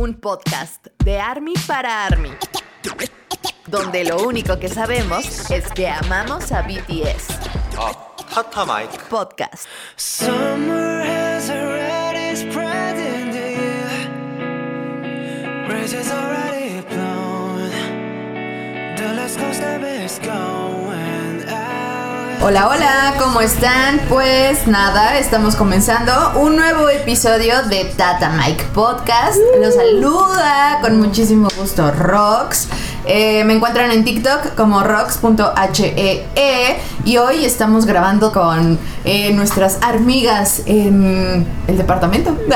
un podcast de Army para Army, donde lo único que sabemos es que amamos a BTS. Oh, ah, tata, Mike. Podcast. Summer has already spread in the air. Hola, hola, ¿cómo están? Pues nada, estamos comenzando un nuevo episodio de Tata Mike Podcast. Los saluda con muchísimo gusto Rox. Eh, me encuentran en TikTok como rox.hee E y hoy estamos grabando con eh, nuestras amigas en el departamento.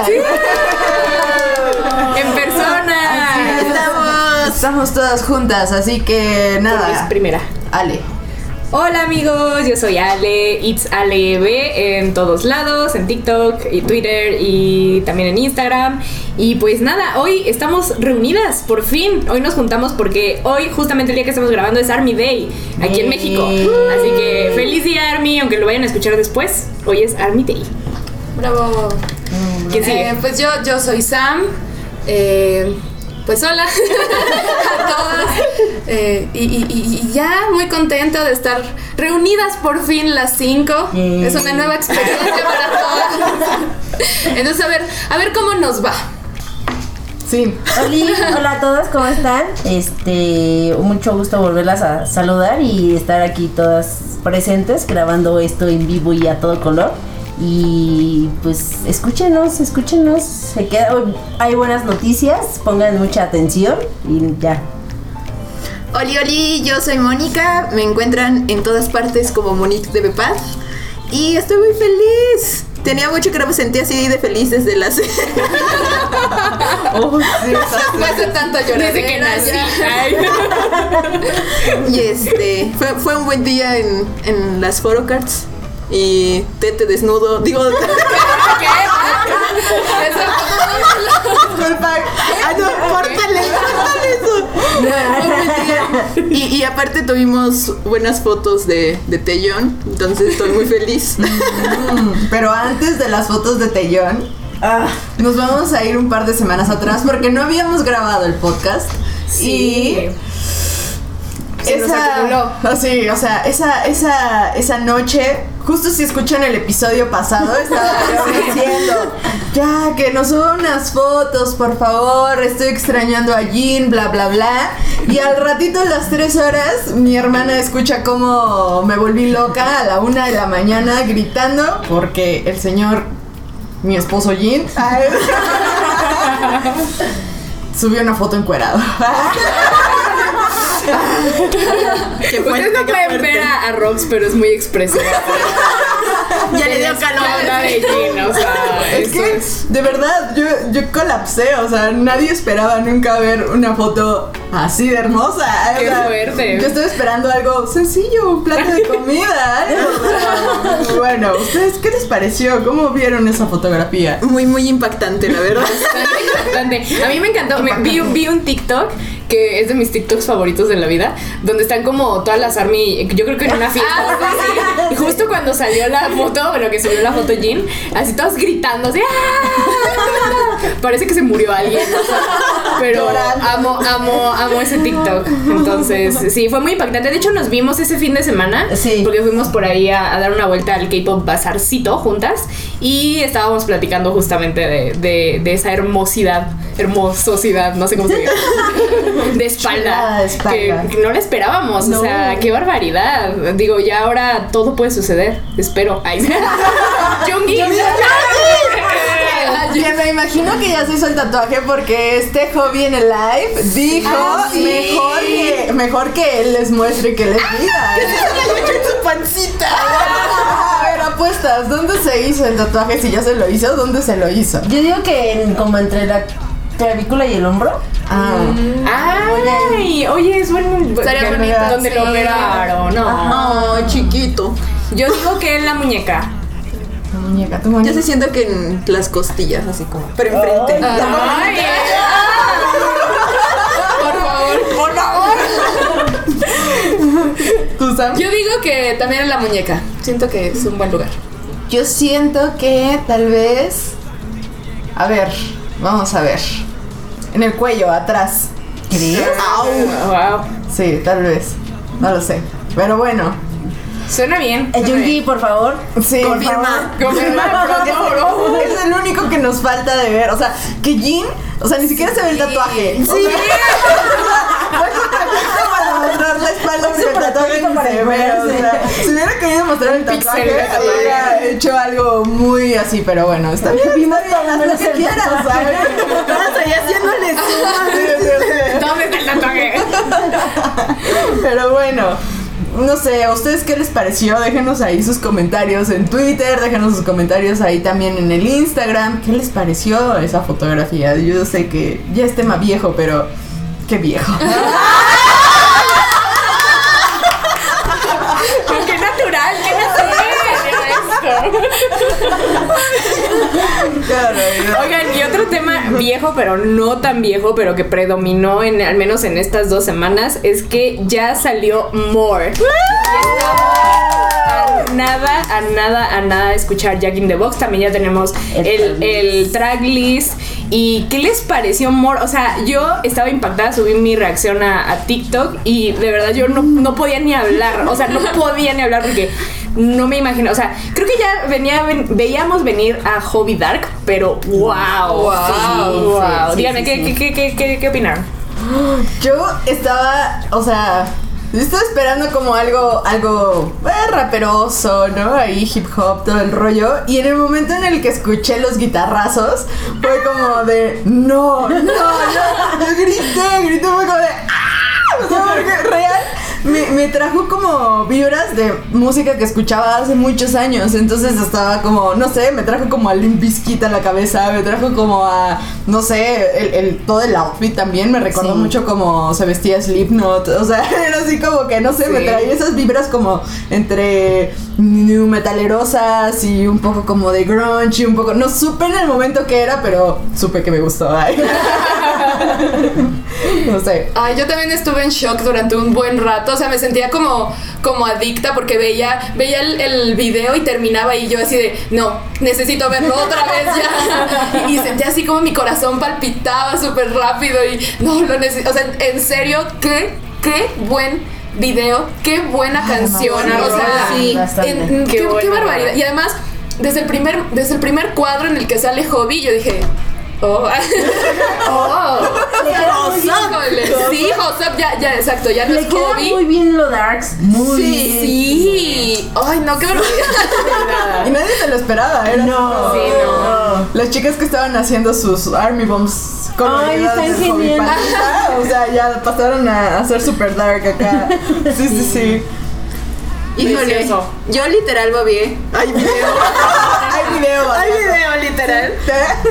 En persona. Así estamos. Estamos todas juntas, así que nada. Es primera. Ale. Hola amigos, yo soy Ale, It's Ale B en todos lados, en TikTok y Twitter y también en Instagram. Y pues nada, hoy estamos reunidas, por fin. Hoy nos juntamos porque hoy, justamente el día que estamos grabando, es Army Day, aquí en México. Así que feliz día Army, aunque lo vayan a escuchar después. Hoy es Army Day. Bravo. ¿Quién sigue? Eh, pues yo, yo soy Sam. Eh, pues hola a todas. Eh, y, y- y- y ya muy contenta de estar reunidas por fin las cinco. Es una nueva experiencia para todas. Entonces, a ver, a ver cómo nos va. Sí. Hola, hola a todos, ¿cómo están? Este, mucho gusto volverlas a saludar y estar aquí todas presentes grabando esto en vivo y a todo color. Y pues escúchenos, escúchenos. Se queda, hay buenas noticias, pongan mucha atención y ya. Oli, oli, yo soy Mónica. Me encuentran en todas partes como Monique de Bepaz. Y estoy muy feliz. Tenía mucho que no me sentía así de feliz desde las. Después de tanto llorar. Desde que nací. Y este, fue, fue un buen día en, en las photocards. Y tete desnudo. Digo, Disculpa. ¡Ay, no! ¡Córtale! ¡Córtale eso! Y, y aparte tuvimos buenas fotos de, de Tellón. Entonces estoy muy feliz. Pero antes de las fotos de Tellón, Ah, nos vamos a ir un par de semanas atrás porque no habíamos grabado el podcast. Y Se nos acumuló. Sí, o sea, esa, esa, esa noche, justo si escuchan el episodio pasado, estaba yo diciendo, ya, que nos suban unas fotos, por favor, estoy extrañando a Jean, bla, bla, bla. Y al ratito, a las tres horas, mi hermana escucha cómo me volví loca a la una de la mañana gritando porque el señor, mi esposo Jean, subió una foto encuerado. Ustedes no pueden ver a, a Rox, pero es muy expresiva. Ya le dio calor. De Jean, o sea, Es que, es- de verdad, yo, yo colapsé, o sea, nadie esperaba nunca ver una foto así de hermosa. o Qué sea, fuerte. Yo estaba esperando algo sencillo, un plato de comida, Bueno, ¿ustedes qué les pareció? ¿Cómo vieron esa fotografía? Muy, muy impactante, la verdad. Bastante impactante. A mí me encantó. Me- vi, vi un TikTok que es de mis TikToks favoritos de la vida, donde están como todas las army, yo creo que en una fiesta o algo así. Y justo cuando salió la foto, bueno, que subió la foto Jean, así todos gritando, así, ¡ah! Parece que se murió alguien, o sea, pero amo, amo, amo ese TikTok. Entonces, sí, fue muy impactante. De hecho, nos vimos ese fin de semana, Sí. porque fuimos por ahí a, a dar una vuelta al K-pop Bazarcito juntas y estábamos platicando justamente de, de- de esa hermosidad, hermososidad, no sé cómo se dice, de espalda, de espalda. Que, que no la esperábamos, o sea, qué barbaridad. Digo, ya ahora todo puede suceder, espero. Ay. Que me imagino que ya se hizo el tatuaje porque este hobby en el live dijo Ah, sí. mejor, que, mejor que él les muestre que les diga. su pancita. A ver, apuestas, ¿dónde se hizo el tatuaje? Si ya se lo hizo, ¿dónde se lo hizo? yo digo que en- como entre la clavícula y el hombro. Ah. Ay, oye, es buen Estaría que- bonito, donde lo sí. operaron, no. No, chiquito. Yo digo que en la muñeca. La muñeca, tu Yo se siento que en las costillas, así como. Pero enfrente. Ay, Por favor, por favor. Yo digo que también en la muñeca. Siento que es un buen lugar. Yo siento que tal vez. A ver, vamos a ver. En el cuello, atrás. ¿Crees? Wow. Sí, tal vez. No lo sé. Pero bueno. Suena bien. Eh, Jungi, por favor. Sí, Confirma. Confirma, por favor. Es el único que nos falta de ver. O sea, que Jin, o sea, ni siquiera se ve el tatuaje. Sí. para mostrar la espalda porque el tatuaje para se ve. O sea, si hubiera querido mostrar el pixel tatuaje, hubiera hecho algo muy así, pero bueno, está bien. Vimos haz lo que quieras, ¿sabes? Estoy haciéndole suma. ¿Dónde está el tatuaje? Pero bueno, no sé, ¿a ustedes qué les pareció? Déjenos ahí sus comentarios en Twitter, déjenos sus comentarios ahí también en el Instagram. ¿Qué les pareció esa fotografía? Yo sé que ya es tema viejo, pero qué viejo. Qué natural, qué natural. Claro, Oigan, y otro tema viejo, pero no tan viejo, pero que predominó en al menos en estas dos semanas, es que ya salió More. Nada, a nada, a nada de escuchar Jack in the Box. También ya tenemos El el, tracklist. ¿Y qué les pareció More? O sea, yo estaba impactada, subí mi reacción a, a TikTok y de verdad yo no, no podía ni hablar. O sea, no podía ni hablar porque no me imagino. O sea, creo que ya venía, ven- veíamos venir a Hobby Dark, pero wow. Wow. Sí, wow. sí, Díganme, sí, ¿qué, qué, qué, qué, qué opinaron? Yo estaba, o sea, estaba esperando como algo, algo eh, raperoso, ¿no? Ahí hip hop, todo el rollo. Y en el momento en el que escuché los guitarrazos, fue como de, no, no, no. Yo grité, grité, fue como de, ¡ah! O sea, porque real. Me, me trajo como vibras de música que escuchaba hace muchos años. Entonces estaba como, no sé, me trajo como a Limp Bizkit a la cabeza. Me trajo como a, no sé, el, el- todo el outfit también. Me recordó Sí. mucho como se vestía Slipknot. O sea, era así como que, no sé, me traía esas vibras como entre new metalerosas y un poco como de grunge y un poco. No supe en el momento que era, pero supe que me gustó. No sé. Ay, yo también estuve en shock durante un buen rato, o sea, me sentía como, como adicta porque veía, veía el, el video y terminaba y yo así de, no, necesito verlo otra vez ya. Y, sentía así como mi corazón palpitaba súper rápido y no, lo necesito, o sea, en serio, qué, qué buen video, qué buena canción, sí, o sea, sí, bastante. en- Qué qué, barbaridad. Y además, desde el primer, desde el primer cuadro en el que sale Hobby, yo dije, oh, oh. Le queda muy bien. Híjole, sí, Joseph, ya, ya, exacto, ya no Le es queda hobby. muy bien lo darks. Muy sí, bien. sí. Ay, no, qué barbaridad. Y nadie se lo esperaba, era No, Sí, no. Las chicas que estaban haciendo sus Army Bombs con Ay, están geniales. O sea, ya pasaron a hacer super dark acá. Sí, sí, sí. Híjole, Precioso. yo literal babié. Hay video. Hay video. Hay video, literal.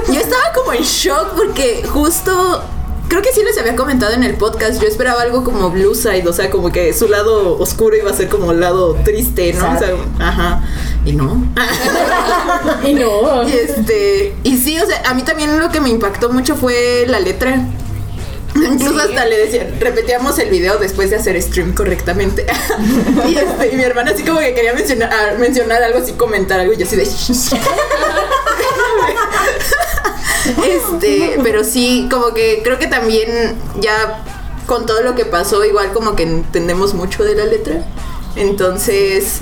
Yo estaba como en shock porque justo. Creo que sí les había comentado en el podcast. Yo esperaba algo como Blue Side, o sea, como que su lado oscuro iba a ser como el lado triste, ¿no? O sea, ajá. Y no. Y no. Y este. Y sí, o sea, a mí también lo que me impactó mucho fue la letra. Incluso hasta le decían, repetíamos el video después de hacer stream correctamente. y, este, y mi hermana así como que quería mencionar, ah, mencionar algo así, comentar algo, y yo así de Este, pero sí, como que creo que también ya con todo lo que pasó, igual como que entendemos mucho de la letra. Entonces,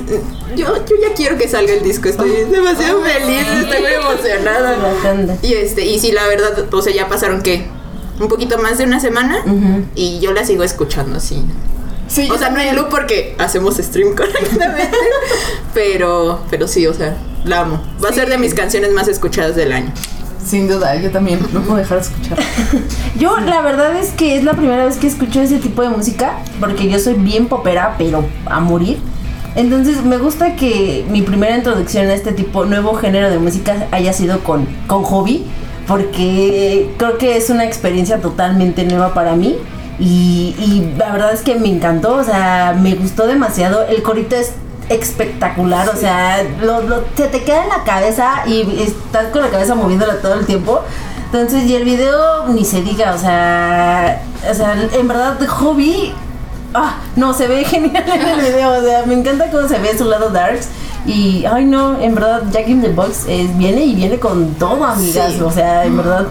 yo, yo ya quiero que salga el disco, estoy demasiado feliz, estoy muy emocionada. Y este, y sí, la verdad, o sea, ya pasaron que un poquito más de una semana y yo la sigo escuchando así. Sí, O sea, no en loop porque hacemos stream correctamente, pero, pero sí, o sea, la amo. Va a ser de mis canciones más escuchadas del año. Sin duda, yo también. No puedo dejar de escuchar. Yo la verdad es que es la primera vez que escucho ese tipo de música porque yo soy bien popera, pero a morir. Entonces me gusta que mi primera introducción a este tipo nuevo género de música haya sido con, con hobby porque creo que es una experiencia totalmente nueva para mí y, y la verdad es que me encantó, o sea, me gustó demasiado. El corito es espectacular, o sea, lo, lo- se te queda en la cabeza y estás con la cabeza moviéndola todo el tiempo. Entonces, y el video ni se diga, o sea, o sea, en verdad, hobby, ah, no, se ve genial en el video, o sea, me encanta cómo se ve su lado darks Y, ay no, en verdad, Jack in the Box viene y viene con todo, amigas. O sea, en verdad.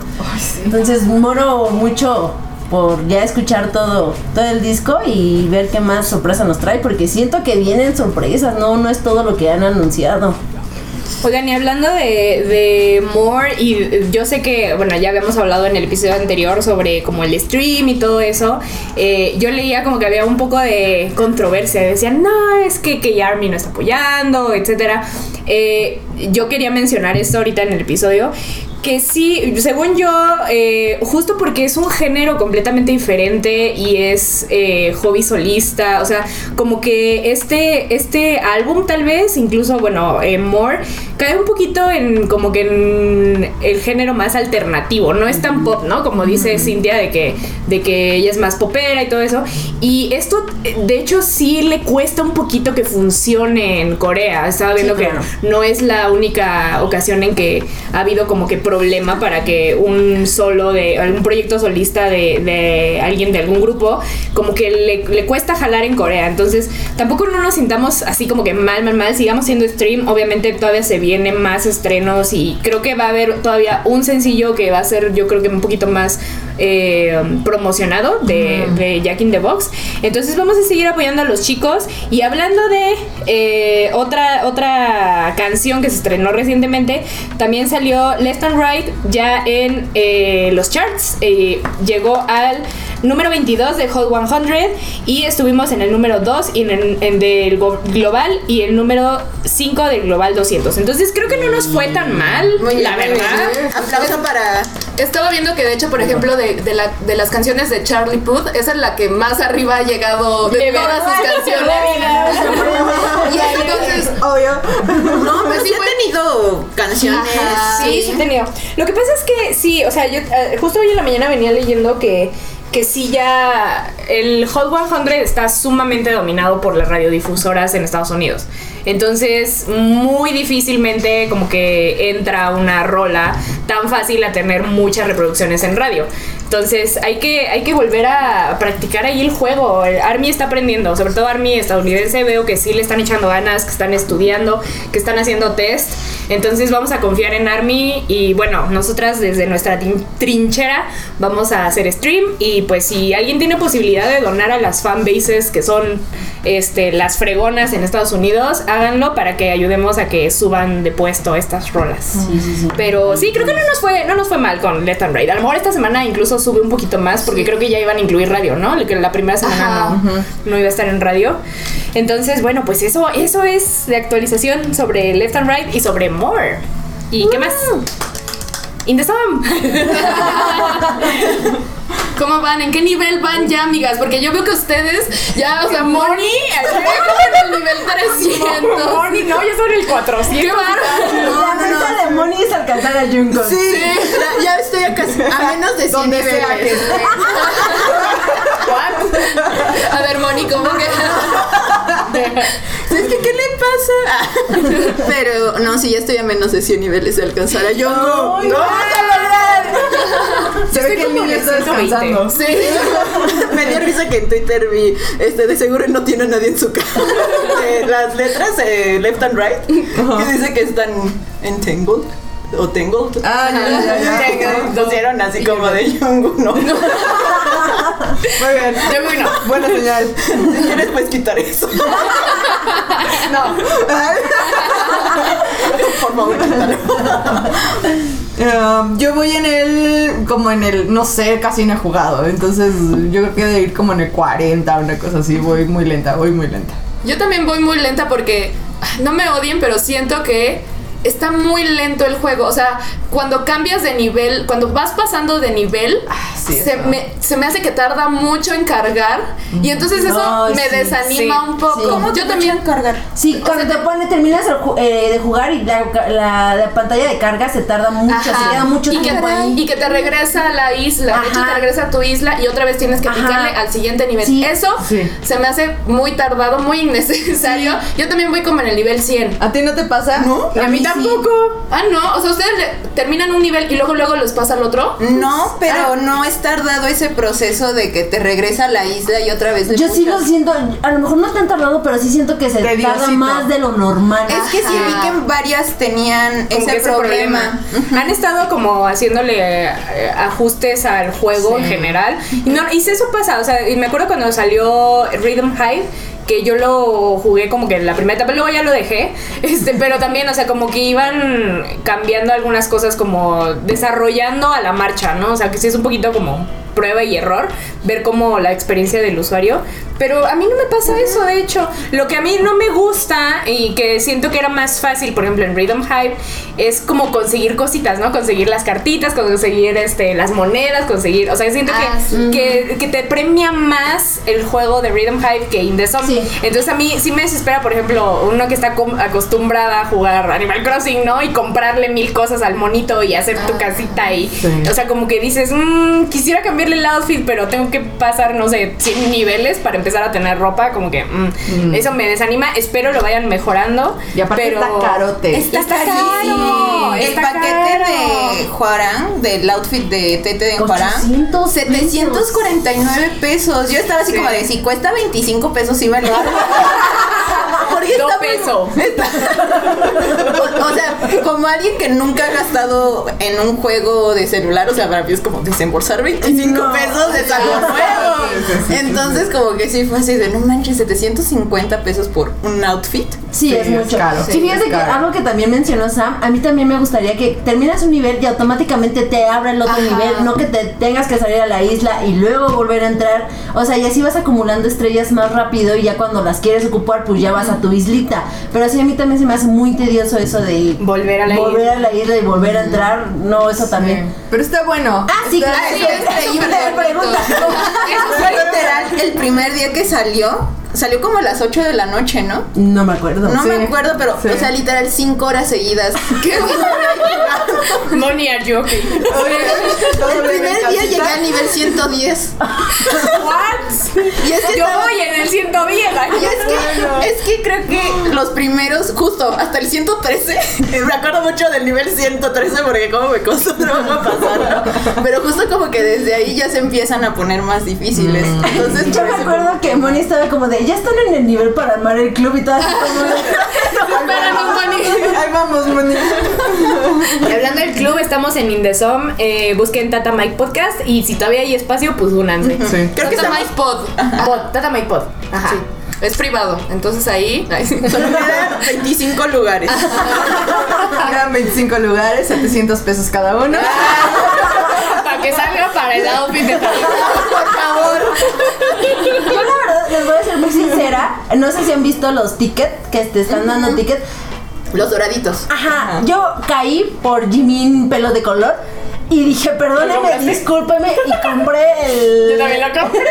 Entonces, moro mucho por ya escuchar todo, todo el disco y ver qué más sorpresa nos trae, porque siento que vienen sorpresas, no, no es todo lo que han anunciado. Oigan, y hablando de, de More, y yo sé que, bueno, ya habíamos hablado en el episodio anterior sobre como el stream y todo eso, eh, yo leía como que había un poco de controversia, decían, no, es que, que Army no está apoyando, etcétera. Eh, yo quería mencionar esto ahorita en el episodio, que sí, según yo, eh, justo porque es un género completamente diferente y es eh, hobby solista, o sea, como que este, este álbum tal vez, incluso, bueno, eh, More, cae un poquito en como que en el género más alternativo, no es tan pop, ¿no? Como dice Cintia, de que, de que ella es más popera y todo eso. Y esto, de hecho, sí le cuesta un poquito que funcione en Corea. Estaba viendo que no es la única ocasión en que ha habido como que problema para que un solo de algún proyecto solista de, de alguien de algún grupo como que le, le cuesta jalar en Corea. Entonces tampoco no nos sintamos así como que mal mal mal. Sigamos siendo stream. Obviamente todavía se vienen más estrenos y creo que va a haber todavía un sencillo que va a ser yo creo que un poquito más eh, promocionado de, de Jack in the Box. Entonces vamos a seguir apoyando a los chicos. Y hablando de eh, otra otra canción que se estrenó recientemente también salió Left and Right ya en eh, los charts eh, llegó al número 22 de Hot 100 y estuvimos en el número 2 y en, el- en del global y el número 5 del global 200 entonces creo que no nos fue tan mal Muy bien, la muy verdad bien. Aplauso para. Estaba viendo que de hecho, por ejemplo, de, de, la- de las canciones de Charlie Puth, esa es la que más arriba ha llegado de, De todas verdad. sus canciones. y entonces, Obvio. No, pero sí fue- ha tenido canciones. Ajá. Sí, sí tenía. Lo que pasa es que sí, o sea, yo eh, justo hoy en la mañana venía leyendo que que sí ya el Hot 100 está sumamente dominado por las radiodifusoras en Estados Unidos. Entonces, muy difícilmente como que entra una rola tan fácil a tener muchas reproducciones en radio. Entonces, hay que, hay que volver a practicar ahí el juego. El Army está aprendiendo, sobre todo Army estadounidense, veo que sí le están echando ganas, que están estudiando, que están haciendo test. Entonces, vamos a confiar en Army y bueno, nosotras desde nuestra trinchera vamos a hacer stream y pues si alguien tiene posibilidad de donar a las fanbases que son este, las fregonas en Estados Unidos, háganlo para que ayudemos a que suban de puesto estas rolas. Pero sí, creo que no nos fue, no nos fue mal con Left and Right. A lo mejor esta semana incluso sube un poquito más porque creo que ya iban a incluir radio, ¿no? Que la primera semana no, no iba a estar en radio. Entonces, bueno, pues eso, eso es de actualización sobre Left and Right y sobre More. ¿Y qué más? In the Sun. ¿cómo van? ¿En qué nivel van ya, amigas? Porque yo veo que ustedes ya, o sea, Moni, en el nivel 300. Moni, no, yo soy el 400. ¡Qué bárbaro! la meta de Moni es alcanzar a Jungkook. Sí, ya, ya estoy a, casi- a menos de 100 Donde sea que niveles. esté. A ver, Moni, ¿cómo que? Es que, ¿qué le pasa? Pero no, sí, ya estoy a menos de 100 niveles de alcanzar a Jungkook. ¡No! Se ve que el niño está descansando. Sí. Me dio risa que en Twitter vi, este, de seguro no tiene a nadie en su casa. Eh, las letras eh, left and right, que dice que están entangled o tangled. Ah, ya, ya, ya, ya. Pusieron así como de Jungkook, ¿no? Muy bien. Yo bueno. Buena señal. Si quieres, puedes quitar eso. No. Por favor, quítalo. Um, yo voy en el, como en el, no sé, casi no he jugado. Entonces yo creo que de ir como en el 40, una cosa así. Voy muy lenta, voy muy lenta. Yo también voy muy lenta porque no me odien, pero siento que está muy lento el juego. O sea, cuando cambias de nivel, cuando vas pasando de nivel, sí, se, me, se me hace que tarda mucho en cargar. Y entonces eso me sí, desanima sí, un poco. sí. ¿Cómo Yo también cargar. Sí, cuando te pone, terminas el eh, de jugar y la, la- la pantalla de carga se tarda mucho, Ajá. se queda mucho y que, tiempo ahí. y que te regresa a la isla. De hecho, Ajá. te regresa a tu isla y otra vez tienes que Ajá. picarle al siguiente nivel. Sí. Eso Sí. se me hace muy tardado, muy innecesario. Yo también voy como en el nivel 100. ¿A ti no te pasa? ¿No? A mí sí. Tampoco. Ah, no. O sea, ustedes le- terminan un nivel y luego luego los pasa al otro. No, pero no es es tardado ese proceso de que te regresa a la isla y otra vez le Yo sí lo puchas? siento, a lo mejor no tan tardado, pero sí siento que se tarda más de lo normal. Es que sí vi que en varias tenían Como ese, que ese problema. Han estado como haciéndole eh, ajustes al juego en general. Y, no, y eso pasa, o sea, y me acuerdo cuando salió Rhythm Hive que yo lo jugué como que en la primera etapa, luego ya lo dejé, este, pero también, o sea, como que iban cambiando algunas cosas como desarrollando a la marcha, ¿no? O sea, que sí es un poquito como prueba y error, ver como la experiencia del usuario, pero a mí no me pasa eso, de hecho, lo que a mí no me gusta y que siento que era más fácil, por ejemplo, en Rhythm Hype, es como conseguir cositas, ¿no? Conseguir las cartitas, conseguir este, las monedas, conseguir, o sea, siento Ah, que, que, que te premia más el juego de Rhythm Hype que In The Zone. Sí. Entonces a mí sí me desespera, por ejemplo, uno que está acostumbrada a jugar Animal Crossing, ¿no? Y comprarle mil cosas al monito y hacer tu casita y, o sea, como que dices, "Mm, quisiera el outfit, pero tengo que pasar, no sé, 100 niveles para empezar a tener ropa, como que mm, eso me desanima. Espero lo vayan mejorando. Y aparte pero está carote. Está, Está caro. El paquete caro. de Juarán, del outfit de Tete de Juarán, 800 749 pesos. Yo estaba así como de si cuesta 25 pesos, sí me muy- pesos. o, o sea, como alguien que nunca ha gastado en un juego de celular, o sea, para mí es como desembolsar 25 pesos de algo nuevo. Entonces, como que sí fue así de no manches, 750 pesos por un outfit. Sí, Sí, es es mucho. caro. Sí, Sí, fíjate que caro. algo que también mencionó Sam, a mí también me gustaría que terminas un nivel y automáticamente te abra el otro Ajá. nivel, no que te tengas que salir a la isla y luego volver a entrar. O sea, y así vas acumulando estrellas más rápido y ya cuando las quieres ocupar, pues ya vas a tu islita. Pero sí, a mí también se me hace muy tedioso eso de Volver a la volver isla. a la isla y volver a entrar. No, eso también. Pero está bueno. Ah, sí, claro. Sí, eso- es eso pregunta. Fue literal el primer día que salió. Salió como a las 8 de la noche, ¿no? No me acuerdo. No Sí. me acuerdo, pero, Sí. o sea, literal 5 horas seguidas. Moni are joking. El primer día llegué al nivel 110. What? Y es que Yo estaba- voy en el 110. ay. Y es que, es que creo que los primeros, justo hasta el 113, me acuerdo mucho del nivel 113 porque como me costó trabajo pasar, ¿no? Pero justo como que desde ahí ya se empiezan a poner más difíciles. Entonces, Yo me acuerdo que Moni estaba como de, ya están en el nivel para armar el club y todo así como de, Espérame, Moni. Ahí vamos, Moni. Y hablando del club, estamos en Indesom. Eh, busquen Tata Mike Podcast. Y si todavía hay espacio, pues únanse. Sí. Creo que Tata estamos- Mike Pod. Pod, Tata Mike Pod. Ajá. Sí. Es privado, entonces ahí. Solo quedan 25 lugares. Quedan 25 lugares, 700 pesos cada uno. Que salga para el outfit de. Por favor. Yo la verdad, les voy a ser muy sincera, no sé si han visto los tickets, que te están dando tickets. Los doraditos. Ajá, yo caí por Jimin pelo de color y dije, ¿Lo perdóneme, discúlpeme y compré el... Yo también lo compré.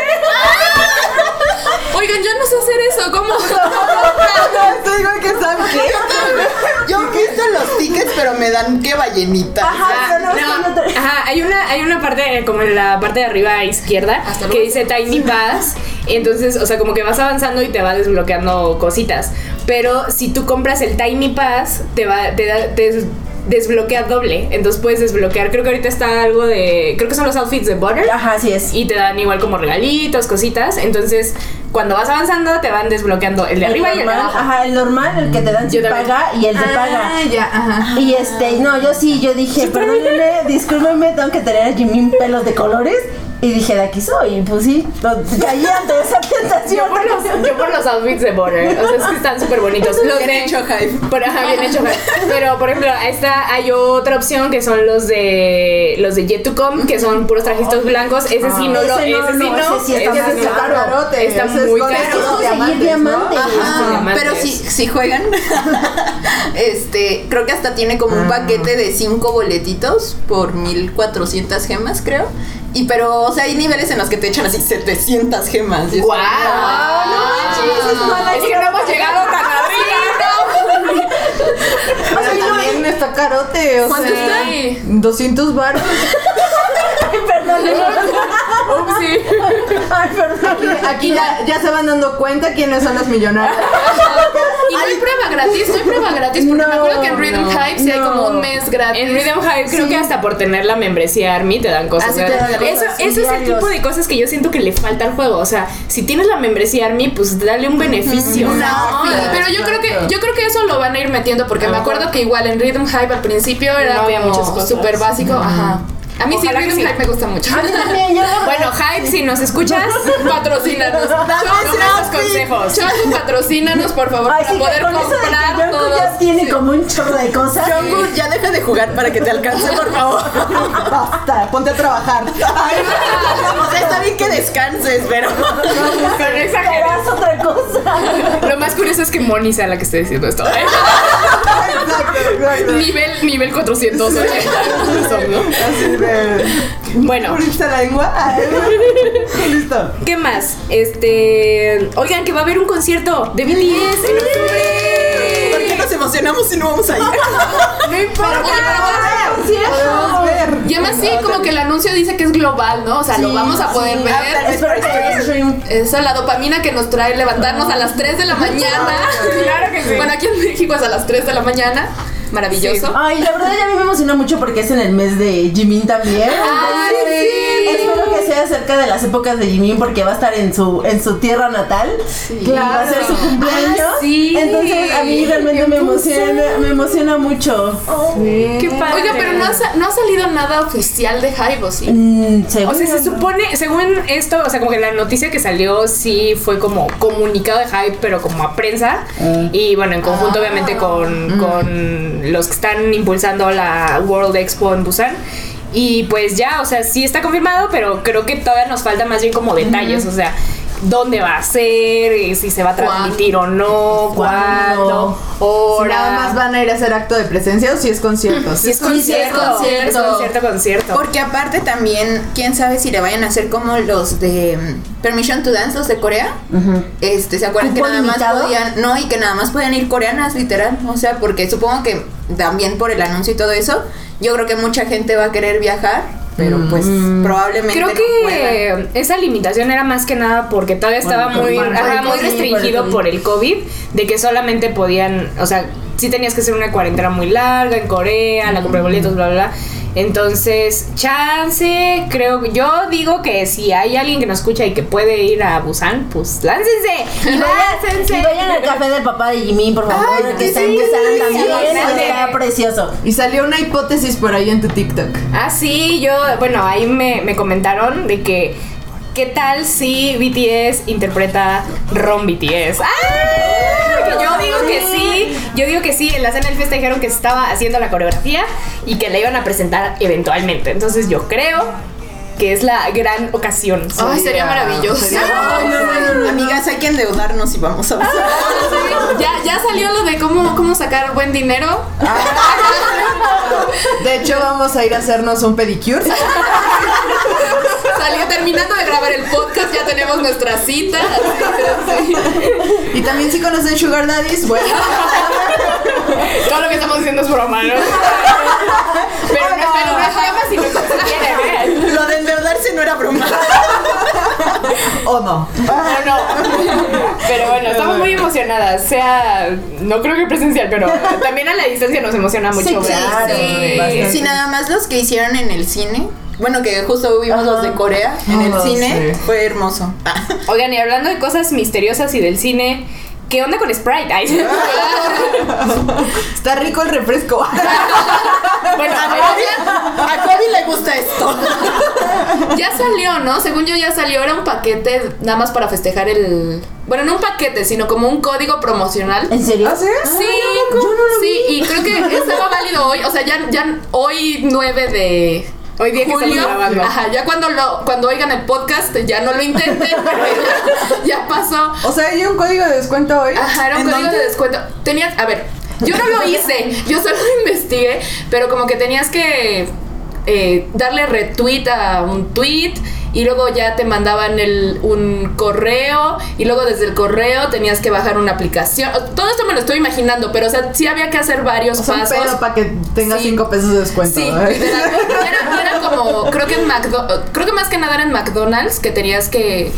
Oigan, yo no sé hacer eso, ¿cómo? Estoy igual que Sam. Yo pero me dan que ballenita. Ajá, Ah, pero no, no, no te- ajá, hay una, hay una parte, eh, como en la parte de arriba izquierda, Hasta que luego. dice Tiny Pass. Entonces, o sea, como que vas avanzando y te va desbloqueando cositas. Pero si tú compras el Tiny Pass, te va, te da, te des- desbloquea doble. Entonces puedes desbloquear, creo que ahorita está algo de, creo que son los outfits de Butter. Ajá, así es. Y te dan igual como regalitos, cositas. Entonces, cuando vas avanzando, te van desbloqueando el de arriba y el de normal, abajo. Ajá, el normal, el que te dan sin paga y el de paga. Ah, ya, ajá. Y este, no, yo sí, yo dije, perdóneme, discúlpeme, tengo que tener a Jimin pelos de colores. Y dije, de aquí soy. Pues sí, caí ante esa tentación. Yo por, los, yo por los outfits de Butter. O sea, es que están súper bonitos. Los Bien de, hecho, Hype. Por, ajá, bien hecho. Hype. Pero, por ejemplo, esta hay otra opción que son los de los de Yet to Come, que son puros trajitos blancos. Ese sí no lo, Ese sí no, ese sí está ese Está ese es muy caro. Diamantes, seguir ¿no? diamantes. Ajá, diamantes. pero si, si juegan, este, creo que hasta tiene como un paquete de 5 boletitos por 1400 gemas, creo. Y pero, o sea, hay niveles en los que te echan así 700 gemas. y es- ¡Guau! no, es que no hemos llegado tan arriba, Pero también está carote, o ¿Cuánto sea, está? 200 baros. Perdón, ¿no? Upsi. Ay, perdón. Aquí ya, ya se van dando cuenta quiénes son las millonarias. y no hay prueba gratis, no hay prueba gratis, porque me acuerdo que en Rhythm no, Hype sí hay como un mes gratis. En Rhythm Hype creo que hasta por tener la membresía Army te dan cosas. Dan gratis. cosas, eso eso es el tipo de cosas que yo siento que le falta al juego. O sea, si tienes la membresía Army, pues dale un beneficio. No, pero yo creo que yo creo que eso lo van a ir metiendo porque me acuerdo que igual en Rhythm Hype al principio era como muchas cosas. súper básico, ajá. A mí Ojalá sí Rhythm sí. Hype me gusta mucho. A mí también, yo Bueno, Hype, si nos escuchas, Patrocínanos. toma esos consejos. Choco, patrocínanos, por favor, Ay, para sí, poder con eso de que comprar Yonko todos. ya tiene como un chorro de cosas. Jungkook, ya deja de jugar para que te alcance, por favor. Basta, ponte a trabajar. o sea, está bien que descanses, pero. Pero exagerado. Harás otra cosa. Lo más curioso es que Moni sea la que esté diciendo esto. ¿eh? Exacto, exacto. nivel, nivel 480. Son, ¿no? Así de. Bueno, ¿Puriste la lengua? Listo. ¿qué más? Este. Oigan, que va a haber un concierto de BTS en ¿Por octubre. qué nos emocionamos si no vamos a ir? No importa. Podemos ver. Y además sí, como que el anuncio dice que es global, ¿no? O sea, lo vamos a poder ver. Stream. Esa la dopamina que nos trae levantarnos a las 3 de la mañana. Claro que sí. Bueno, aquí en México es a las 3 de la mañana. Maravilloso. Ay, la verdad ya a mí me emociona mucho porque es en el mes de Jimin también. Ay, sí. Espero que sea cerca de las épocas de Jimin porque va a estar en su en su tierra natal y va a ser su cumpleaños. Ah, sí. Entonces a mí realmente me emociona, me emociona mucho. Qué padre. Oiga, pero no ha, sa- no ha salido nada oficial de Hype, ¿o sí? Mm, según O sea, se supone, según esto, o sea, como que la noticia que salió sí fue como comunicado de hype, pero como a prensa. Y bueno, en conjunto obviamente con, con los que están impulsando la World Expo en Busan. Y pues ya, o sea, sí está confirmado, pero creo que todavía nos falta más bien como detalles, o sea, dónde va a ser, eh, si se va a transmitir o no, cuándo, Si hora. nada más van a ir a hacer acto de presencia o si es concierto. Si es Sí, sí, es concierto, concierto. es concierto, concierto. Porque aparte también, quién sabe si le vayan a hacer como los de mm, Permission to Dance, los de Corea. Este, ¿se acuerdan que ¿Cupo nada más podían, no, y que nada más podían ir coreanas, literal? O sea, porque supongo que también por el anuncio y todo eso, yo creo que mucha gente va a querer viajar, pero pues probablemente Creo no puedan. que esa limitación era más que nada porque todavía estaba Bueno, muy, ajá, muy COVID, restringido por por el COVID, de que solamente podían, o sea, sí tenías que hacer una cuarentena muy larga en Corea, la compra de boletos, bla, bla, bla. Entonces, chance, creo, yo digo que si hay alguien que nos escucha y que puede ir a Busan, pues láncense. Y vayan, y vayan al café del papá de Jimin, por favor, que está en Busan también, sí. está precioso. Y salió una hipótesis por ahí en tu TikTok. Ah, sí, yo, bueno, ahí me, me comentaron de que, ¿qué tal si BTS interpreta Ron BTS? ¡Ah! Que yo digo que sí, yo digo que sí, en la cena del fiesta dijeron que se estaba haciendo la coreografía y que la iban a presentar eventualmente. Entonces yo creo que es la gran ocasión. Ay, sería maravilloso. Ay, no, no, no, Amigas, hay que endeudarnos y vamos a usar. Ya, ya salió lo de cómo, cómo sacar buen dinero. De hecho, vamos a ir a hacernos un pedicure. Salió terminando de grabar el podcast, ya tenemos nuestra cita. Sí. Y también si conocen Sugar Daddies, bueno. Todo lo que estamos diciendo es broma, ¿no? Pero no, pero no es broma si no se quiere, ¿eh? Lo de endeudarse no era broma. ¿O no? No, no. Pero bueno, estamos muy emocionadas. Sea, no creo que presencial, pero también a la distancia nos emociona mucho. Sí, ver. claro, Sí. Si nada más los que hicieron en el cine. Bueno, que justo vimos los de Corea en el Ah, cine. sí. Fue hermoso. Ah. Oigan, y hablando de cosas misteriosas y del cine, ¿qué onda con Sprite? Ay, Está rico el refresco. bueno, A ver, Kobe, a Kobe le gusta esto. Ya salió, ¿no? Según yo ya salió, era un paquete nada más para festejar el... Bueno, no un paquete, sino como un código promocional. ¿En serio? ¿Ah, sí? Sí, sí, y creo que estaba válido hoy, o sea, ya, ya hoy 9 de hoy día que julio, estamos grabando. ajá, ya cuando lo, cuando oigan el podcast, ya no lo intenten, pero ya, ya pasó. O sea, hay un código de descuento hoy. Ajá, era un ¿En código dónde? de descuento. Tenías, a ver, yo no lo hice, yo solo investigué, pero como que tenías que eh, darle retweet a un tweet y luego ya te mandaban el, un correo y luego desde el correo tenías que bajar una aplicación. Todo esto me lo estoy imaginando, pero o sea, sí había que hacer varios O sea, un pasos. pedo para que tenga Sí. 5 pesos de descuento. Sí, ¿eh? Era, era como, creo que en McDo- creo que más que nada era en McDonald's que tenías que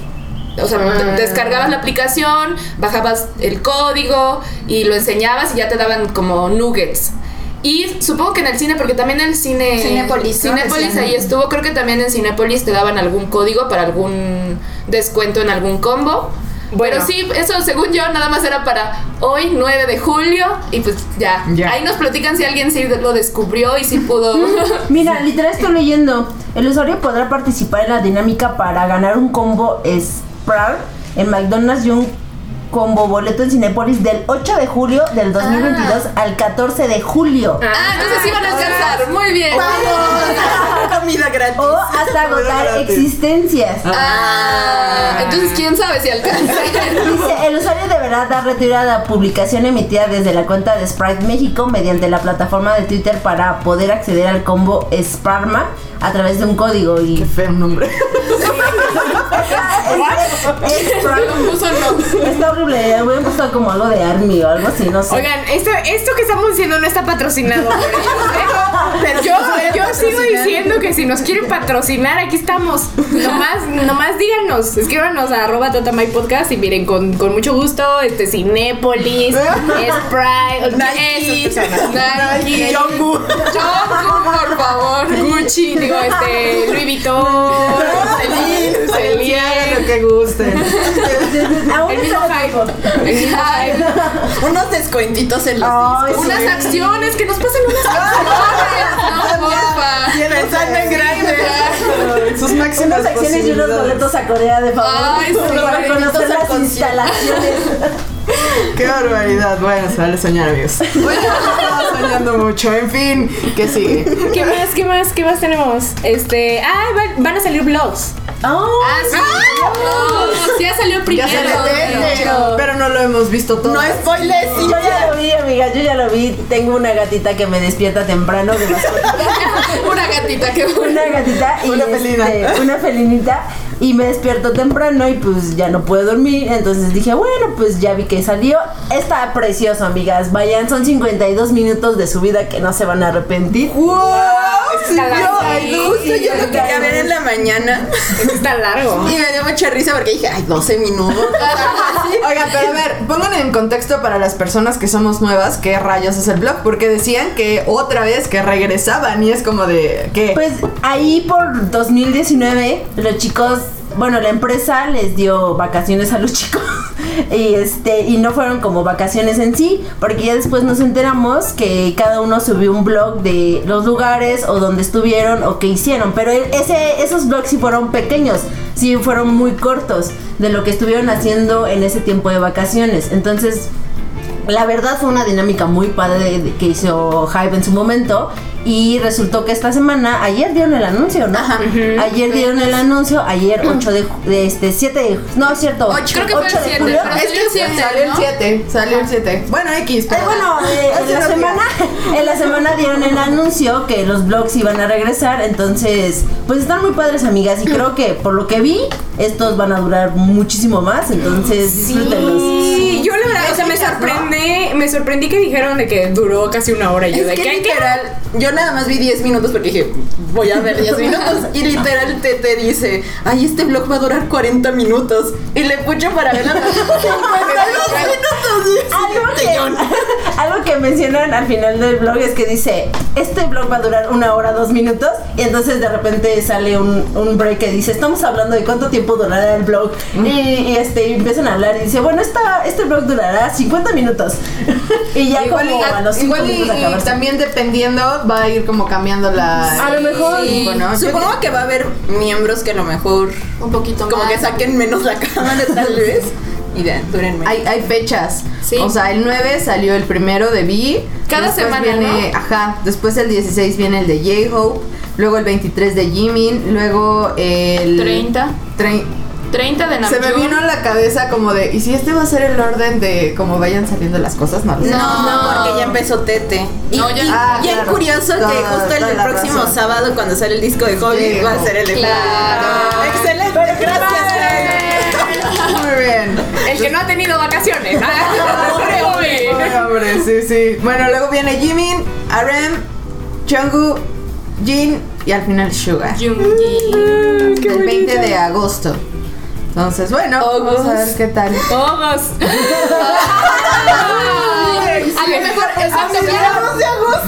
O sea, Ah. descargabas la aplicación, bajabas el código y lo enseñabas y ya te daban como nuggets. Y supongo que en el cine, porque también el cine. Cinépolis. Cinépolis ahí estuvo. Creo que también en Cinépolis te daban algún código para algún descuento en algún combo. Bueno. Pero sí, eso según yo nada más era para hoy, 9 de julio. Y pues ya. Ya. Ahí nos platican si alguien sí lo descubrió y si pudo. Mira, literal estoy leyendo. El usuario podrá participar en la dinámica para ganar un combo Sprar en McDonald's y un combo boleto en Cinepolis del 8 de julio del 2022 al 14 de julio. ah, entonces sí van a alcanzar. Muy bien. Comida gratis. O hasta agotar existencias. Ah, entonces quién sabe si alcanza. Dice, el usuario deberá dar retiro a la publicación emitida desde la cuenta de Sprite México mediante la plataforma de Twitter para poder acceder al combo Sparma a través de un código y Qué feo nombre. Está horrible, voy a puesto como algo de Army o algo así, no sé. Oigan, esto, esto que estamos diciendo no está patrocinado por ellos, ¿eh? Pero yo, sigo diciendo que si nos quieren patrocinar, aquí estamos. Nomás, nomás díganos, escríbanos a arroba podcast y miren, con, con mucho gusto, este Cinépolis, Sprite, Nike. Jungkook. Jungkook, por favor. Gucci, digo, este, Louis Vuitton, Celine, Lo Celine. Que gusten. Aún El mismo está hype. El mismo hype. Unos descuentitos en los Ay, discos. Unas acciones, que nos pasen unas acciones. No, porfa. Y pensando en grande. Sus máximas unas acciones y unos boletos a Corea de favor Ay, sí, para conocer las instalaciones. Qué barbaridad. Bueno, se vale soñar, amigos. Bueno, estaba soñando mucho. En fin, ¿qué sigue? ¿Qué más? ¿Qué más? ¿Qué más tenemos? Este, ah, van, van a salir vlogs. Oh, Ah, sí. No, sí ya salió primero. Ya se le pero- pero no lo hemos visto todo. No spoilers, yo ya lo vi, amiga, yo ya lo vi. Tengo una gatita que me despierta temprano de. Una gatita que una gatita y Una felina. este, una felinita y me despierto temprano y pues ya no puedo dormir entonces dije bueno pues ya vi que salió está precioso amigas vayan son 52 minutos de su vida que no se van a arrepentir ¡Wow! Sí, yo-. Ay, justo yo lo quería ver en la mañana. Está largo. Y me dio mucha risa porque dije, ay, 12 minutos. Oigan, pero a ver, pongan en contexto para las personas que somos nuevas qué rayos es el blog, porque decían que otra vez que regresaban y es como de que pues ahí por 2019 los chicos bueno la empresa les dio vacaciones a los chicos y este y no fueron como vacaciones en sí porque ya después nos enteramos que cada uno subió un blog de los lugares o donde estuvieron o qué hicieron pero ese esos blogs sí fueron pequeños sí fueron muy cortos de lo que estuvieron haciendo en ese tiempo de vacaciones entonces la verdad fue una dinámica muy padre que hizo Hype en su momento. Y resultó que esta semana, ayer dieron el anuncio, ¿no? Ayer dieron el anuncio, ayer 8 de, de este 7 de, no es cierto, Ocho. Creo que fue el 8 de 7, julio. pero Es salió el que 7, salió el ¿no? 7, salió el 7. Bueno, X, Eh, pero bueno, eh, en la semana, en la semana dieron el anuncio que los blogs iban a regresar, entonces, pues están muy padres amigas y creo que por lo que vi, estos van a durar muchísimo más, entonces disfrútenlos. Sí, yo la verdad, o sea, me sorprendí, me sorprendí que dijeron de que duró casi una hora y yo Es de que que literal, yo nada más vi 10 minutos porque dije, voy a ver 10 minutos. Y literal Tete dice, ay, este vlog va a durar 40 minutos. Y le pucho para ver la 52 minutos. Algo que, mencionan al final del blog es que dice, este blog va a durar una hora, dos minutos, y entonces de repente sale un, un break que dice, estamos hablando de cuánto tiempo durará el blog, y, y, este, y empiezan a hablar y dice, bueno, esta, este blog durará 50 minutos, y ya igual, como y, a los 5 igual y- y también dependiendo va a ir como cambiando la A lo mejor. Sí, ¿no? Supongo que va a haber miembros que a lo mejor Un poquito como más. que saquen menos la cámara tal vez. Y menos. Hay, hay fechas. Sí. O sea, el 9 salió el primero de Vi. Cada semana, viene, ¿no? Ajá. Después el 16 viene el de J-Hope. Luego el 23 de Jimin. Luego el. 30. trein- 30 de Se Namjoon. me vino a la cabeza como de. ¿Y si este va a ser el orden de cómo vayan saliendo las cosas? No lo sé. No, No. porque ya empezó Tete. Y, No, ya- y Ah, bien claro. curioso que justo el próximo razón. sábado, cuando sale el disco de Hobby, Sí, va a ser el de Claro. Excelente, gracias. Muy bien. El que no ha tenido vacaciones. Ay, hombre, sí, sí. Bueno, luego viene Jimin, RM, Jungkook, Jin y al final Suga. El 20 de agosto. Entonces, bueno, vamos a ver qué tal. Todos. A lo mejor, exacto, claro.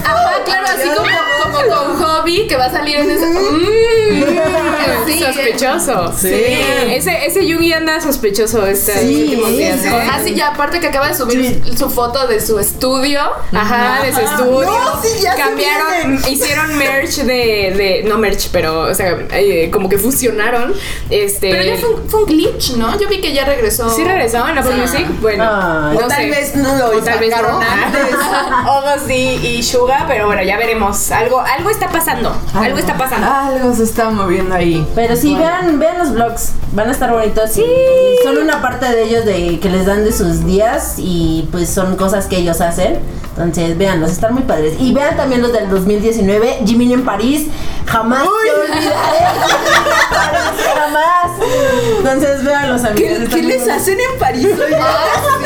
Ajá, claro, así como, como con Hobby, que va a salir en ese. Mm, sí, sospechoso. Sí. Ese, ese Yugi anda sospechoso estos Sí, últimos días. sí. ¿eh? Ah, sí, ya aparte que acaba de subir su foto de su estudio. Ajá, de su estudio. No, sí, ya se Cambiaron, hicieron merch de, de. No merch, pero, o sea, eh, como que fusionaron. Este. Pero ya fue un, fue un glitch, ¿no? Yo vi que ya regresó. ¿Sí regresaron a Apple Music? Bueno, Ay. no O tal sé. vez no lo O tal vez no. Antes. Ogos y, Suga, pero bueno, ya veremos. Algo, algo está pasando. Algo está pasando. Algo se está moviendo ahí. Pero sí, vean, vean los vlogs, van a estar bonitos. Sí. Son una parte de ellos de que les dan de sus días y pues son cosas que ellos hacen. Entonces, véanlos, están muy padres. Y vean también los del 2019, Jimmy en París. Jamás te olvidaré. Jamás. Entonces, véanlos, amigos. ¿Qué, qué les hacen en París?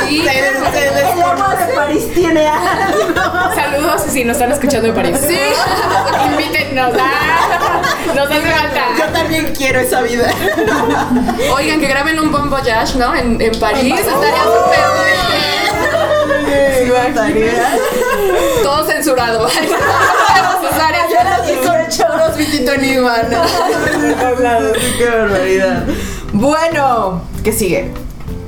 sí. Se- se El emo de París tiene algo. Saludos si nos están escuchando en París. Sí. Invítennos. Ah, nos hace Yo falta. también quiero esa vida. Oigan, que graben un Bon Voyage, ¿no? En, en París. Estaría súper bien. Todo censurado. Sus áreas. Puros vitito en iguana. Qué barbaridad. Bueno, ¿qué sigue?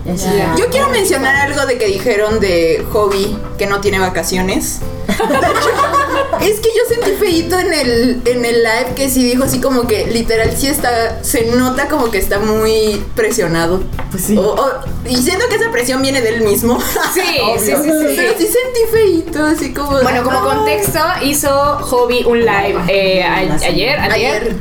Ya. Yo quiero mencionar algo de que dijeron de Hobby que no tiene vacaciones. es que yo sentí feíto en el, en el live que sí dijo así como que literal sí está, se nota como que está muy presionado. Pues sí. O- o- y siento que esa presión viene de él mismo. Sí, sí, sí, sí. Pero sí sentí feíto, así como... Bueno, como contexto, hizo Hobby un live eh, a- ayer, ayer. Ayer.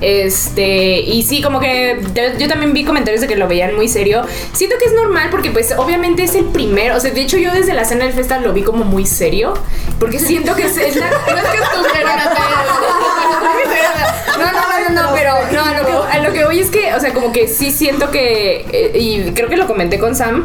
Este, y sí, como que yo, también vi comentarios de que lo veían muy serio. Siento que es normal porque pues obviamente es el primero, o sea, de hecho yo desde la cena del festa lo vi como muy serio, porque siento que es, es la... No es que no, no, no, no, pero no, a lo, que, a lo que voy es que, o sea, como que sí siento que, eh, y creo que lo comenté con Sam,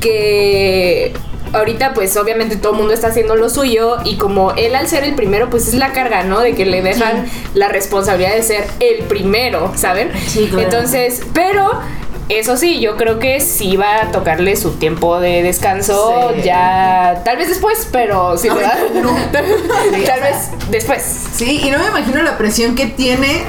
que ahorita pues obviamente todo el mundo está haciendo lo suyo y como él al ser el primero pues es la carga, ¿no? De que le dejan la responsabilidad de ser el primero, ¿saben? Sí, claro. Entonces, pero... Eso sí, yo creo que sí va a tocarle su tiempo de descanso Sí. ya, tal vez después, pero sí, ¿verdad? tal vez después. Sí, y no me imagino la presión que tiene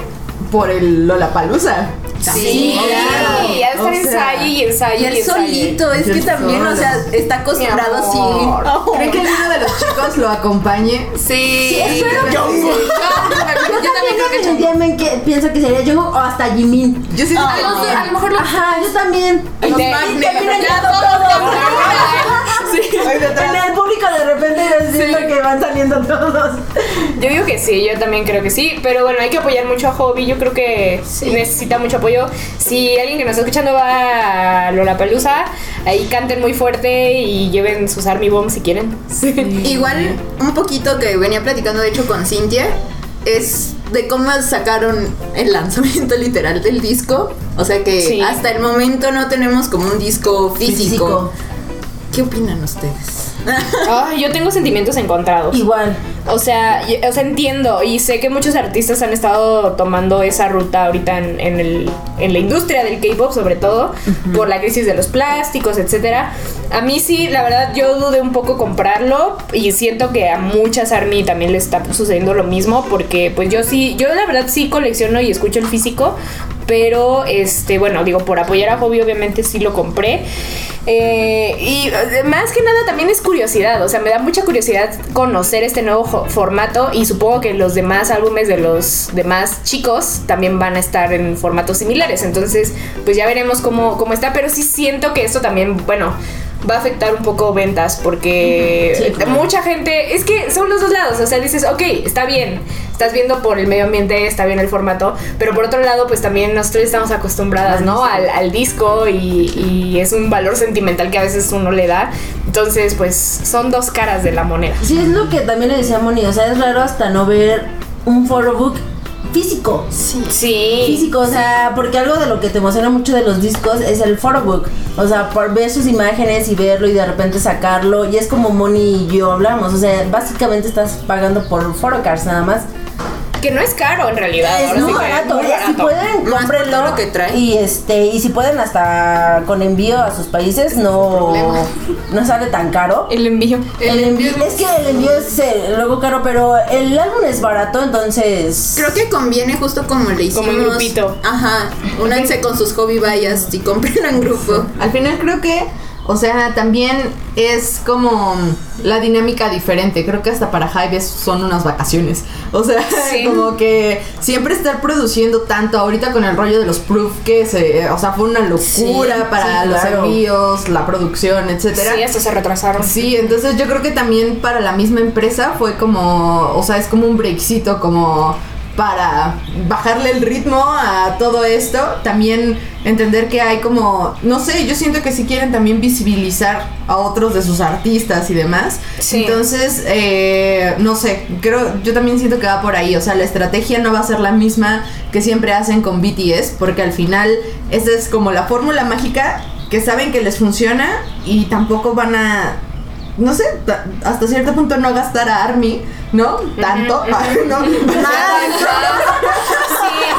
por el Lollapalooza. Sí, claro. y ha de estar O sea, ensayo y ensayo Y él solito, es que también, o sea, está acostumbrado así. amor. ¿Creen que alguno de los chicos lo acompañe? Sí. espero que Yo sí. Yo también creo que que pienso que sería yo o hasta Jimin. Yo sí A lo mejor los Ajá, yo también. Los. Ya todos En de repente siento que van saliendo todos. Yo digo que sí, yo también creo que sí, pero bueno, hay que apoyar mucho a Hobby, yo creo que necesita mucho apoyo. Si alguien que nos está escuchando va a Lollapalooza, ahí canten muy fuerte y lleven sus Army Bombs si quieren. Igual, un poquito que venía platicando, de hecho, con Cintia, es de cómo sacaron el lanzamiento literal del disco. O sea que Sí. hasta el momento no tenemos como un disco físico. Físico. ¿Qué opinan ustedes? Ay, yo tengo sentimientos encontrados. Igual. O sea, o sea, entiendo y sé que muchos artistas han estado tomando esa ruta ahorita en, en el- en la industria del K-pop, sobre todo por la crisis de los plásticos, etcétera. A mí sí, la verdad, yo dudé un poco comprarlo y siento que a muchas ARMY también les está sucediendo lo mismo porque, pues yo sí, yo la verdad sí colecciono y escucho el físico, pero este, bueno, digo, por apoyar a Hobby, obviamente sí lo compré. Eh, y eh, más que nada también es curiosidad, o sea, me da mucha curiosidad conocer este nuevo formato y supongo que los demás álbumes de los demás chicos también van a estar en formatos similares, entonces pues ya veremos cómo, cómo está, pero sí siento que esto también, bueno, va a afectar un poco ventas porque Sí, claro. mucha gente, es que son los dos lados, o sea, dices, ok, está bien, estás viendo por el medio ambiente, está bien el formato, pero por otro lado, pues también nosotros estamos acostumbradas, ¿no? Al, al disco y, y es un valor sentimental que a veces uno le da, entonces, pues son dos caras de la moneda. Sí, es lo que también le decía Moni, o sea, es raro hasta no ver un photobook físico. Sí. Sí. Físico, o sea, porque algo de lo que te emociona mucho de los discos es el photobook. O sea, por ver sus imágenes y verlo y de repente sacarlo. Y es como Moni y yo hablamos. O sea, básicamente estás pagando por photocards nada más. Que no es caro en realidad. Es muy sí barato, muy si pueden, cómprenlo. todo lo que trae. Y este, y si pueden hasta con envío a sus países, no, no sale tan caro. El envío. El envío, es que el envío es eh, luego caro, pero el álbum es barato, entonces. Creo que conviene justo como le hicimos. Como en grupito. Ajá. Únanse con sus hobby vayas y compren en grupo. Al final creo que, o sea, también es como la dinámica diferente. Creo que hasta para Hype es- son unas vacaciones. O sea, Sí. como que siempre estar produciendo tanto ahorita con el rollo de los proof que se, o sea, fue una locura Sí, para sí, los claro. envíos, la producción, etcétera. Sí, hasta se retrasaron. Sí, entonces yo creo que también para la misma empresa fue como, o sea, es como un breakcito como para bajarle el ritmo a todo esto, también entender que hay como, no sé, yo siento que si quieren también visibilizar a otros de sus artistas y demás. Sí. Entonces, eh, no sé, creo, yo también siento que va por ahí, o sea, la estrategia no va a ser la misma que siempre hacen con BTS, porque al final esa es como la fórmula mágica que saben que les funciona y tampoco van a no sé, ta- hasta cierto punto no gastar a Army, ¿no? Tanto, no, Sí,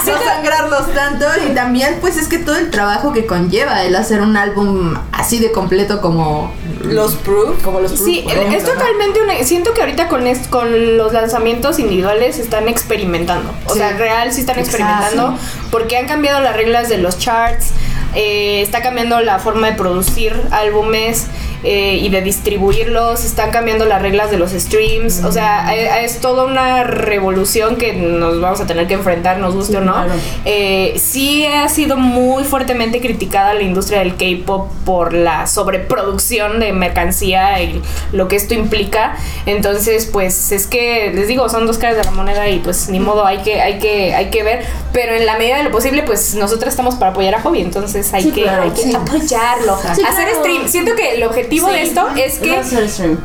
sí, no sangrarlos tanto y también pues es que todo el trabajo que conlleva el hacer un álbum así de completo como Los proof. como los Sí, Proof, por es totalmente una. Siento que ahorita con, es- con los lanzamientos individuales están experimentando. O Sí. sea, real sí están experimentando Exacto. porque han cambiado las reglas de los charts. eh, está cambiando la forma de producir álbumes eh, y de distribuirlos. Están cambiando las reglas de los streams. O sea, eh, es toda una revolución que nos vamos a tener que enfrentar, nos guste Sí, o no. claro. Eh, sí ha sido muy fuertemente criticada la industria del K-pop por la sobreproducción de mercancía y lo que esto implica. Entonces, pues es que les digo, son dos caras de la moneda y pues ni modo, hay que, hay que, hay que ver. Pero en la medida de lo posible, pues nosotros estamos para apoyar a Hobby, entonces hay Sí, que, claro, hay que sí. apoyarlo. Hacer claro. stream. Siento que el objetivo de esto es que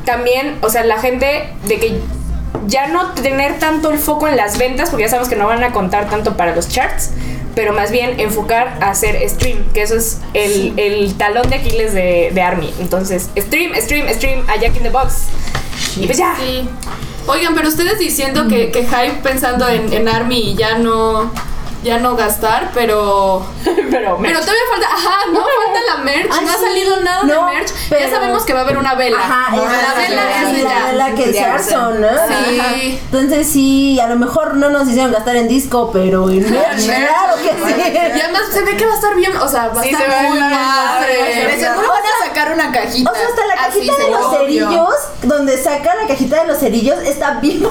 también, o sea, la gente de que ya no tener tanto el foco en las ventas, porque ya sabemos que no van a contar tanto para los charts, pero más bien enfocar a hacer stream, que eso es el, el talón de Aquiles de, de Army. Entonces, stream, stream, stream, a Jack in the Box. Y pues ya. Sí. Oigan, pero ustedes diciendo que, que Hype pensando en, en Army y ya no ya no gastar, pero pero, pero todavía falta, ajá, no falta la merch, Ah, no ha salido nada No, de merch. pero- Ya sabemos que va a haber una vela. Ajá, la esa vela es de la vela que es Ya, Arson, ¿no? Sí. Ajá. Entonces sí, a lo mejor no nos hicieron gastar en disco, pero en merch, claro que sí. Y además se ve que va a estar bien, o sea, va a Sí, estar se muy bien padre. De seguro van a sacar una cajita. O sea, hasta la Así, cajita de seguro. los cerillos, donde saca la cajita de los cerillos, está bien.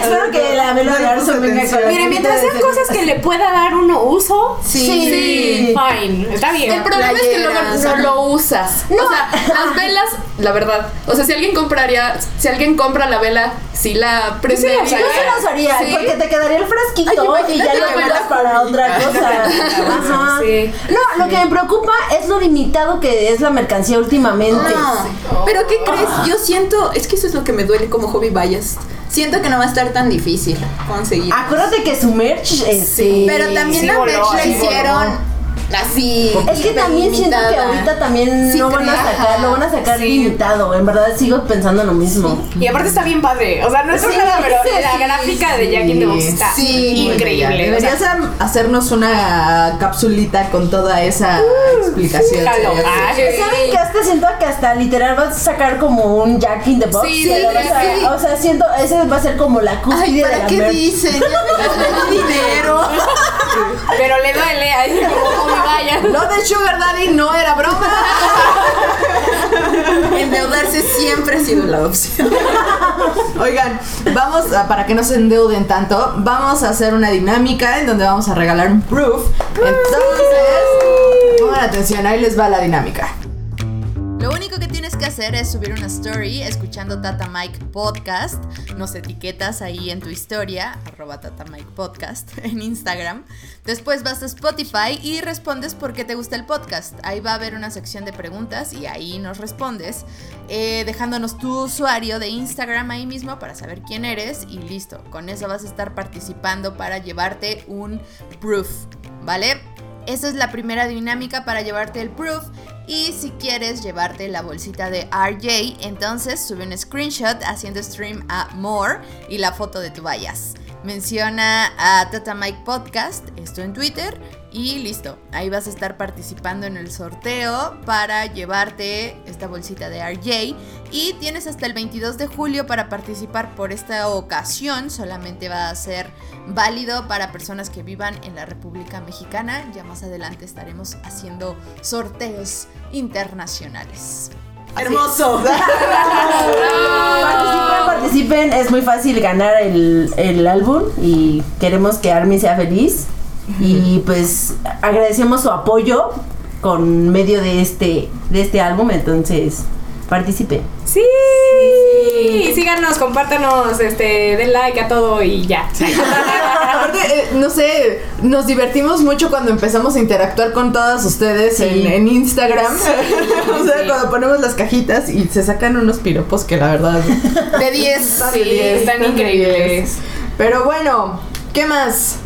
Espero que la vela de Arson venga con la mientras sean cosas que le pueda dar uno uso, Sí. Sí. fine, está bien. El problema es que luego Playeras, no ajá. lo usas. O sea, las velas, la verdad. O sea, si alguien compraría, si alguien compra la vela, si la prendería. la Yo sí lo usaría, Sí. porque te quedaría el frasquito y ya lo vela. para otra cosa. Ajá. Sí. No, lo que me preocupa es lo limitado que es la mercancía últimamente. No, pero ¿qué crees? Yo siento, es que eso es lo que me duele como hobby vayas. Siento que no va a estar tan difícil conseguir. Acuérdate que su merch este, pero también sí la merch la sí hicieron así. Es que también siento que ahorita también Sí, no van a creo. sacar, lo van a sacar Sí. limitado. En verdad sigo pensando lo mismo. Y aparte está bien padre. O sea, no es por Sí, nada, pero sí, la sí, gráfica de Jack in the Box está Sí. increíble. O sea, Deberías am- hacernos una capsulita con toda esa explicación. jalo. sería- Ay, ¿Saben que hasta siento que hasta literal vas a sacar como un Jack in the Box? Sí, o, sea, sí. o sea, siento, ese va a ser como la Ay, cúspide de ¿para la qué merch. dicen? Dinero. Pero le duele ahí como como vaya. Lo del Sugar Daddy no era broma. Endeudarse siempre ha sido la opción. Oigan, vamos a, para que no se endeuden tanto, vamos a hacer una dinámica en donde vamos a regalar un proof. Entonces, pongan atención, ahí les va la dinámica. Lo único que tienes que hacer es subir una story escuchando Tata Mike Podcast. Nos etiquetas ahí en tu historia, arroba Tata Mike Podcast en Instagram. Después vas a Spotify y respondes por qué te gusta el podcast. Ahí va a haber una sección de preguntas y ahí nos respondes, eh, dejándonos tu usuario de Instagram ahí mismo para saber quién eres y listo. Con eso vas a estar participando para llevarte un proof, ¿vale? Esa es la primera dinámica para llevarte el proof. Y si quieres llevarte la bolsita de RJ, entonces sube un screenshot haciendo stream a More y la foto de tu vallas. Menciona a Tata Mike Podcast, esto en Twitter, y listo. Ahí vas a estar participando en el sorteo para llevarte esta bolsita de RJ. Y tienes hasta el 22 de julio para participar por esta ocasión. Solamente va a ser válido para personas que vivan en la República Mexicana. Ya más adelante estaremos haciendo sorteos internacionales. Hermoso. Participen, participen, es muy fácil ganar el, el álbum y queremos que Armin sea feliz. Y pues agradecemos su apoyo con medio de este, de este álbum, entonces participen. Sí. Y síganos, compártanos, este, den like a todo y ya. Aparte, eh, no sé, nos divertimos mucho cuando empezamos a interactuar con todas ustedes en, en Instagram. o sea, Sí. cuando ponemos las cajitas y se sacan unos piropos que la verdad De 10. están Sí, de 10, están increíbles. 10. Pero bueno, ¿qué más?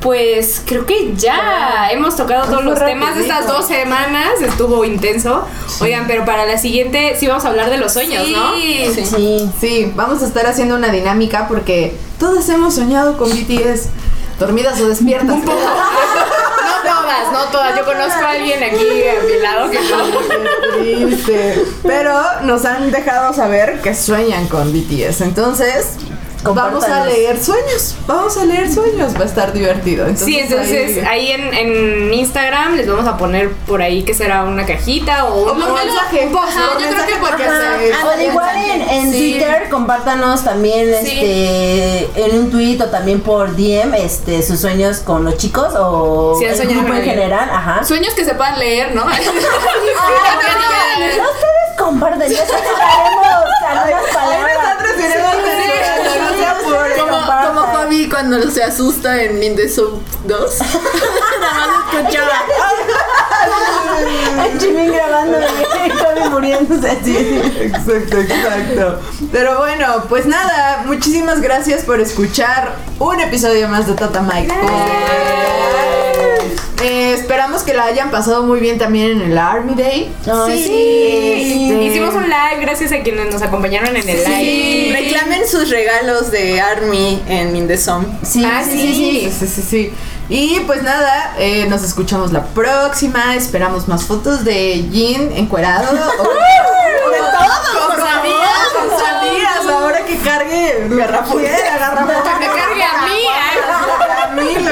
Pues creo que ya hemos tocado todos los temas de estas dos semanas. Estuvo intenso. Oigan, pero para la siguiente sí vamos a hablar de los sueños, ¿no? Sí. Sí, vamos a estar haciendo una dinámica porque todas hemos soñado con BTS. Dormidas o despiertas. Un poco. No todas, no todas. Yo conozco a alguien aquí a mi lado que no. Triste. Pero nos han dejado saber que sueñan con BTS. Entonces, vamos a leer sueños. Vamos a leer sueños. Va a estar divertido. Sí, entonces ahí- ahí en, en Instagram les vamos a poner por ahí que será una cajita o un mensaje. un Ajá, ¿no? yo creo que porque Ajá. se- O igual en, en Sí. Twitter, compártanos también este en un tweet o también por DM este sus sueños con los chicos o el grupo en general, ajá. Sueños que se puedan leer, ¿no? Ay, ustedes comparten, ya Como, Fabi cuando se asusta en In the Soup 2. Nada más escuchaba. El Jimmy grabando y Kobe muriéndose así. Exacto, exacto. Pero bueno, pues nada, muchísimas gracias por escuchar un episodio más de Tata Mike. La hayan pasado muy bien también en el Army Day. Ay, Sí. Este- Hicimos un live gracias a quienes nos acompañaron en el live. Reclamen sus regalos de Army en Zone. Sí, Ah, sí, sí, sí. Sí, sí, sí. Y pues nada, eh, nos escuchamos la próxima. Esperamos más fotos de Jin encuerado. o, o de todo. Con sandías, con sandías. Ahora que cargue garrafuera, garrafuera. Que cargue a mí.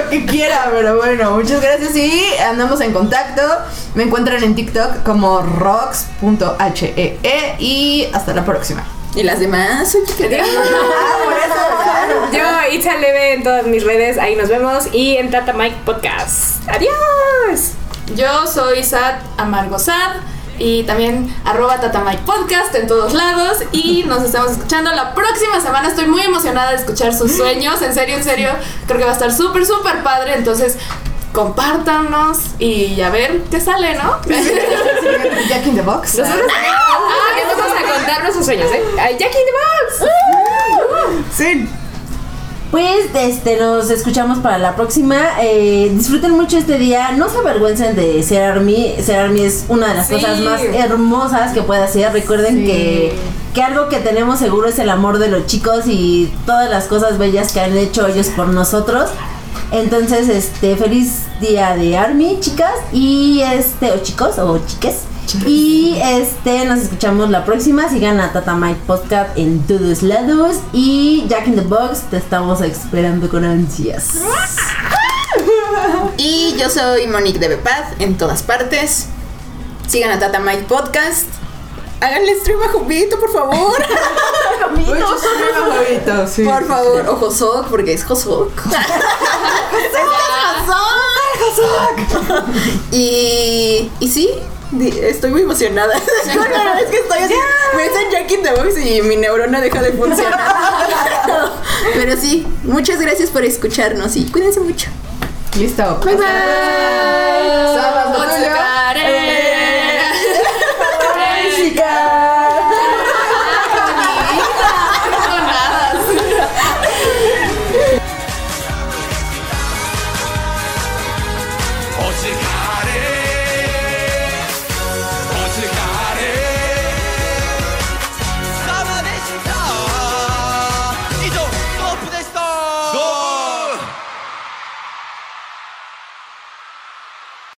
Lo que quiera, pero bueno, muchas gracias y andamos en contacto. Me encuentran en TikTok como rocks.hee E y hasta la próxima. Y las demás, soy chiquitita. Yo, Itza Leve en todas mis redes, ahí nos vemos. Y en Tata Mike Podcast. ¡Adiós! Yo soy Sad Amargo Sad y también arroba Tatamike Podcast en todos lados y nos estamos escuchando la próxima semana. Estoy muy emocionada de escuchar sus sueños. En serio, en serio, creo que va a estar súper, súper padre. Entonces, compártanos y a ver qué sale, ¿no? Jack in the Box. Nosotros ah, les vamos a contar nuestros sueños, ¿eh? Ay, Jackie in the Box. Sí. Pues este, nos escuchamos para la próxima. Eh, disfruten mucho este día. No se avergüencen de ser Army. Ser Army es una de las Sí. cosas más hermosas que puede hacer. Recuerden Sí. que, que algo que tenemos seguro es el amor de los chicos y todas las cosas bellas que han hecho ellos por nosotros. Entonces, este, feliz día de Army, chicas. Y este, o chicos, o chiques. Y este, nos escuchamos la próxima. Sigan a Tata Mike Podcast en todos lados. Y Jack in the Box, te estamos esperando con ansias. Y yo soy Monique de Bepad en todas partes. Sigan a Tata Mike Podcast. Háganle stream a Jovito, por favor. Sí. por favor. O Josok, porque es Josok. y, y sí, estoy muy emocionada. vez que estoy me dicen Jack in the Box y mi neurona deja de funcionar. Pero sí, muchas gracias por escucharnos y cuídense mucho. Listo. Bye bye. bye. bye.